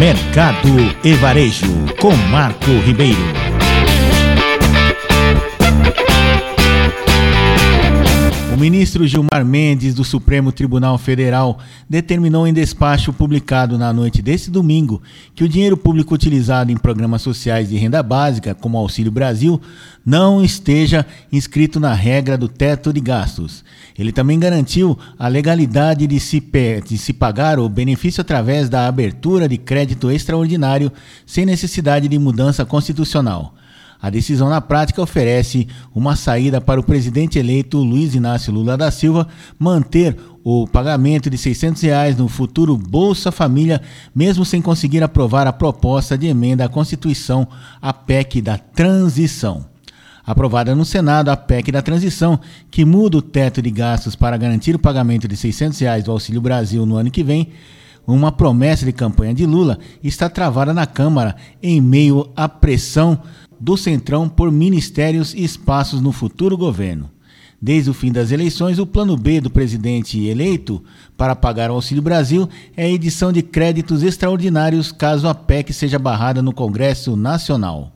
Mercado e Varejo, com Marco Ribeiro. Ministro Gilmar Mendes, do Supremo Tribunal Federal, determinou em despacho publicado na noite deste domingo que o dinheiro público utilizado em programas sociais de renda básica, como Auxílio Brasil, não esteja inscrito na regra do teto de gastos. Ele também garantiu a legalidade de se, de se pagar o benefício através da abertura de crédito extraordinário, sem necessidade de mudança constitucional. A decisão na prática oferece uma saída para o presidente eleito Luiz Inácio Lula da Silva manter o pagamento de 600 reais no futuro Bolsa Família, mesmo sem conseguir aprovar a proposta de emenda à Constituição, a PEC da transição. Aprovada no Senado, a PEC da transição, que muda o teto de gastos para garantir o pagamento de 600 reais do Auxílio Brasil no ano que vem, uma promessa de campanha de Lula, está travada na Câmara em meio à pressão do Centrão por ministérios e espaços no futuro governo. Desde o fim das eleições, o plano B do presidente eleito para pagar o Auxílio Brasil é a edição de créditos extraordinários caso a PEC seja barrada no Congresso Nacional.